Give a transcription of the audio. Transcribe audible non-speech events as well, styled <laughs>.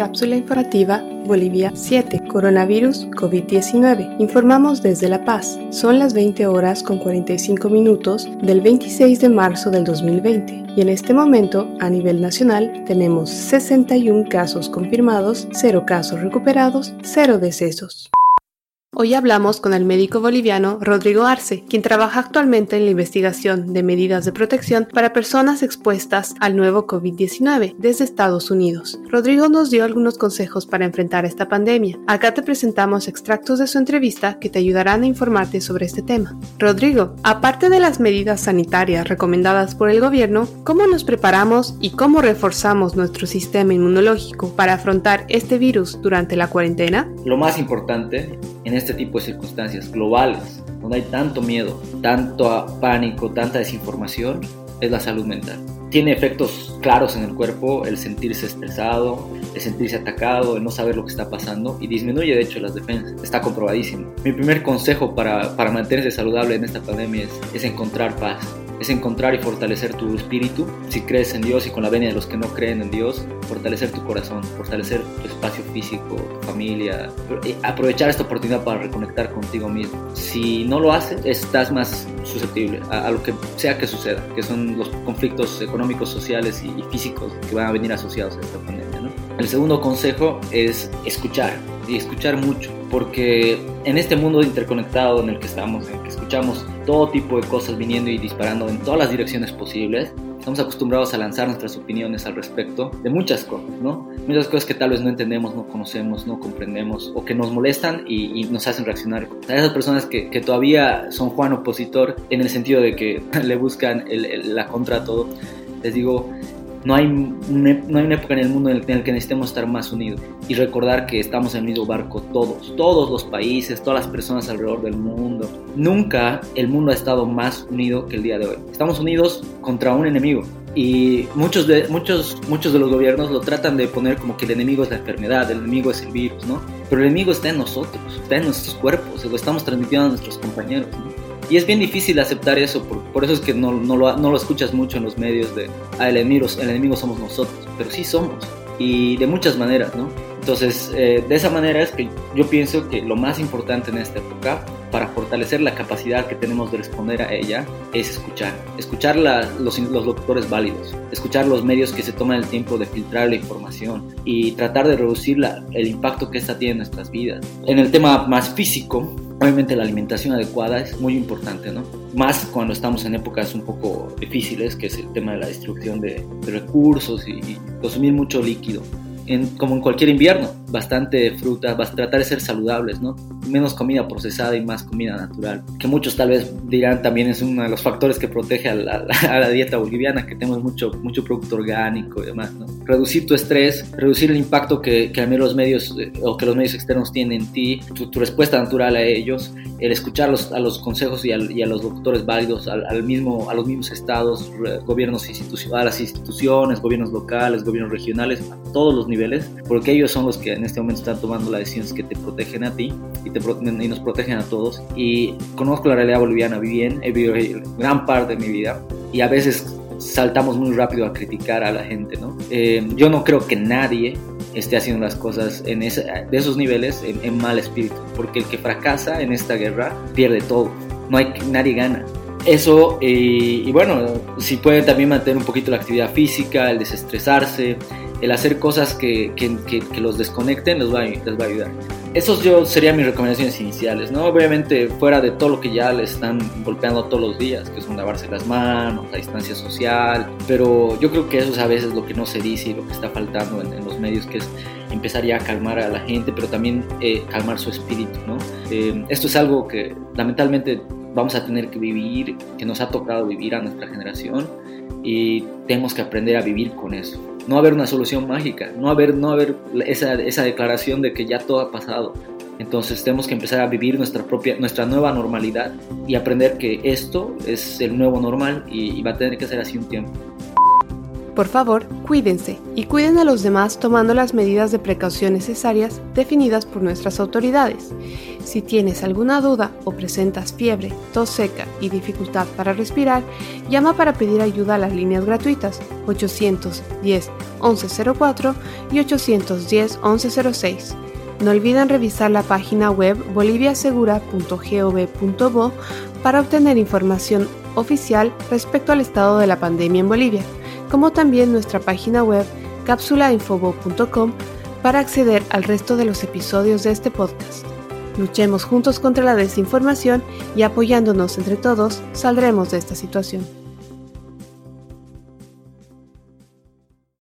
Cápsula informativa Bolivia 7. Coronavirus COVID-19. Informamos desde La Paz. Son las 20 horas con 45 minutos del 26 de marzo del 2020 y en este momento a nivel nacional tenemos 61 casos confirmados, 0 casos recuperados, 0 decesos. Hoy hablamos con el médico boliviano Rodrigo Arce, quien trabaja actualmente en la investigación de medidas de protección para personas expuestas al nuevo COVID-19 desde Estados Unidos. Rodrigo nos dio algunos consejos para enfrentar esta pandemia. Acá te presentamos extractos de su entrevista que te ayudarán a informarte sobre este tema. Rodrigo, aparte de las medidas sanitarias recomendadas por el gobierno, ¿cómo nos preparamos y cómo reforzamos nuestro sistema inmunológico para afrontar este virus durante la cuarentena? Lo más importante en este tipo de circunstancias globales, donde hay tanto miedo, tanto pánico, tanta desinformación, es la salud mental. Tiene efectos claros en el cuerpo el sentirse estresado, el sentirse atacado, el no saber lo que está pasando y disminuye de hecho las defensas. Está comprobadísimo. Mi primer consejo para, para mantenerse saludable en esta pandemia es, es encontrar paz es encontrar y fortalecer tu espíritu, si crees en Dios y con la venia de los que no creen en Dios, fortalecer tu corazón, fortalecer tu espacio físico, tu familia, eh, aprovechar esta oportunidad para reconectar contigo mismo. Si no lo haces, estás más susceptible a, lo que sea que suceda, que son los conflictos económicos, sociales y, físicos que van a venir asociados a esta pandemia. El segundo consejo es escuchar y escuchar mucho, porque en este mundo interconectado en el que estamos, en el que escuchamos todo tipo de cosas viniendo y disparando en todas las direcciones posibles, estamos acostumbrados a lanzar nuestras opiniones al respecto de muchas cosas, ¿no? Muchas cosas que tal vez no entendemos, no conocemos, no comprendemos o que nos molestan y, nos hacen reaccionar. A esas personas que, que, todavía son Juan opositor en el sentido de que <laughs> le buscan la contra a todo, les digo, no hay, no hay una época en el mundo en el, que necesitemos estar más unidos y recordar que estamos en el mismo barco todos, todos los países, todas las personas alrededor del mundo. Nunca el mundo ha estado más unido que el día de hoy. Estamos unidos contra un enemigo y muchos de, muchos, muchos de los gobiernos lo tratan de poner como que el enemigo es la enfermedad, el enemigo es el virus, ¿no? Pero el enemigo está en nosotros, está en nuestros cuerpos, lo estamos transmitiendo a nuestros compañeros, ¿no? Y es bien difícil aceptar eso, por, por eso es que no, no, lo, no, lo, escuchas mucho en los medios de, ah, el enemigo, el enemigo somos nosotros, pero sí somos, y de muchas maneras, ¿no? Entonces, eh, de esa manera es que yo pienso que lo más importante en esta época, para fortalecer la capacidad que tenemos de responder a ella, es escuchar. Escuchar la, los, los locutores válidos, escuchar los medios que se toman el tiempo de filtrar la información y tratar de reducir la, el impacto que esta tiene en nuestras vidas. En el tema más físico, Obviamente la alimentación adecuada es muy importante, ¿no? Más cuando estamos en épocas un poco difíciles, que es el tema de la destrucción de, recursos y, consumir mucho líquido como en cualquier invierno, bastante fruta, vas a tratar de ser saludables, ¿no? Menos comida procesada y más comida natural, que muchos tal vez dirán también es uno de los factores que protege a la, <laughs> dieta boliviana, que tenemos mucho, mucho producto orgánico y demás, ¿no? Reducir tu estrés, reducir el impacto que, que los medios eh, o que los medios externos tienen en ti, tu, respuesta natural a ellos, el escuchar a los consejos y, a los doctores válidos, al, mismo, a los mismos estados, gobiernos institucionales, a las instituciones, gobiernos locales, gobiernos regionales, a todos los niveles porque ellos son los que en este momento están tomando las decisiones que te protegen a ti y, te, y nos protegen a todos. Y conozco la realidad boliviana bien, he vivido gran parte de mi vida y a veces saltamos muy rápido a criticar a la gente, ¿no? Eh, yo no creo que nadie esté haciendo las cosas en ese, de esos niveles en, mal espíritu, porque el que fracasa en esta guerra pierde todo, no hay nadie gana. Eso, y bueno, si puede también mantener un poquito la actividad física, el desestresarse, el hacer cosas que, que, que, los desconecten les va, les va a ayudar. Esos yo serían mis recomendaciones iniciales, ¿no? Obviamente fuera de todo lo que ya le están golpeando todos los días, que son lavarse las manos, la distancia social, pero yo creo que eso es a veces lo que no se dice y lo que está faltando en, los medios, que es empezar ya a calmar a la gente, pero también eh, calmar su espíritu, ¿no? Eh, esto es algo que lamentablemente vamos a tener que vivir, que nos ha tocado vivir a nuestra generación y tenemos que aprender a vivir con eso. No haber una solución mágica, no haber, no haber esa, esa declaración de que ya todo ha pasado. Entonces tenemos que empezar a vivir nuestra propia, nuestra nueva normalidad y aprender que esto es el nuevo normal y, y va a tener que ser así un tiempo. Por favor, cuídense y cuiden a los demás tomando las medidas de precaución necesarias definidas por nuestras autoridades. Si tienes alguna duda o presentas fiebre, tos seca y dificultad para respirar, llama para pedir ayuda a las líneas gratuitas 810 1104 y 810 1106. No olviden revisar la página web boliviasegura.gov.bo para obtener información oficial respecto al estado de la pandemia en Bolivia como también nuestra página web cápsulainfobo.com para acceder al resto de los episodios de este podcast. Luchemos juntos contra la desinformación y apoyándonos entre todos saldremos de esta situación.